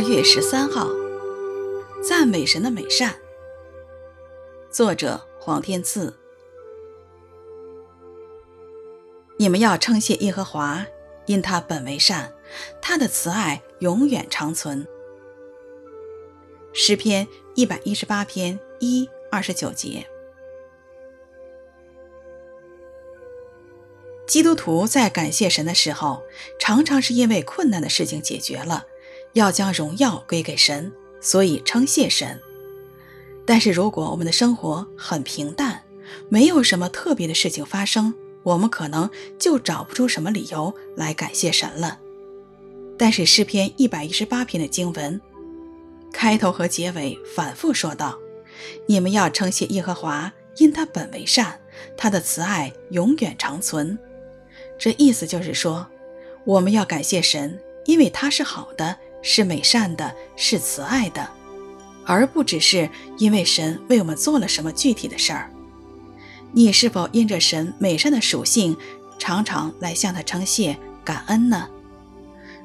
二月十三号，赞美神的美善。作者黄天赐。你们要称谢耶和华，因他本为善，他的慈爱永远长存。诗篇一百一十八篇一二十九节。基督徒在感谢神的时候，常常是因为困难的事情解决了，要将荣耀归给神，所以称谢神。但是如果我们的生活很平淡，没有什么特别的事情发生，我们可能就找不出什么理由来感谢神了。但是诗篇一百一十八篇的经文，开头和结尾反复说道：“你们要称谢耶和华，因他本为善，他的慈爱永远长存。”这意思就是说，我们要感谢神，因为他是好的，是美善的，是慈爱的，而不只是因为神为我们做了什么具体的事儿。你是否因着神美善的属性，常常来向他称谢、感恩呢？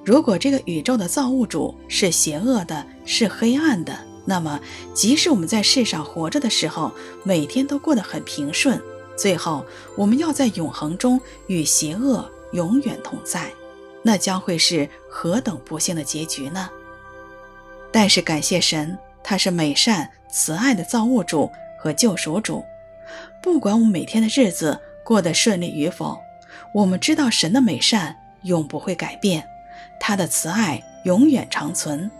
如果这个宇宙的造物主是邪恶的，是黑暗的，那么即使我们在世上活着的时候，每天都过得很平顺。最后，我们要在永恒中与邪恶永远同在，那将会是何等不幸的结局呢？但是感谢神，他是美善慈爱的造物主和救赎主。不管我们每天的日子过得顺利与否，我们知道神的美善永不会改变，他的慈爱永远长存。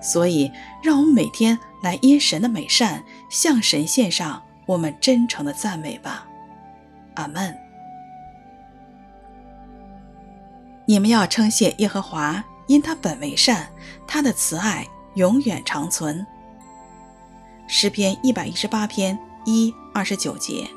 所以，让我们每天来因神的美善向神献上我们真诚的赞美吧。阿门。你们要称谢耶和华，因他本为善，他的慈爱永远长存。诗篇一百一十八篇一二十九节。